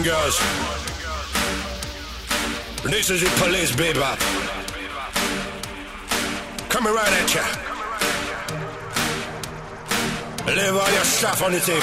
and girls. This is the police baby. Coming right at ya. Leave all your stuff on the table.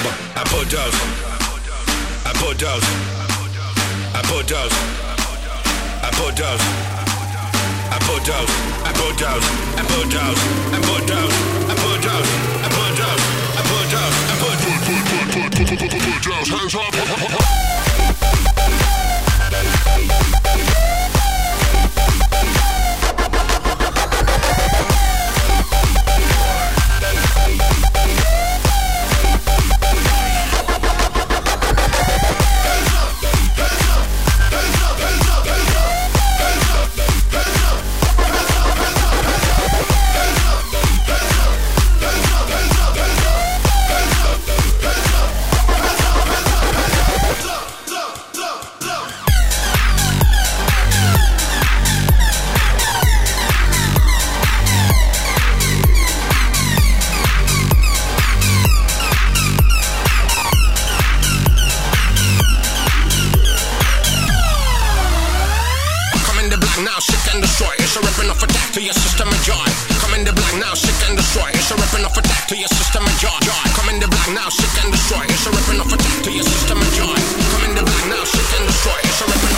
now, shit and destroy. It's a ripping off attack to your system and joy. Come in the black now, shit and destroy. It's a ripping off attack to your system and joy. joy. Come in the black now, shit and destroy. It's a ripping off attack to your system and joy. Come in the black now, shit and destroy. It's a ripping off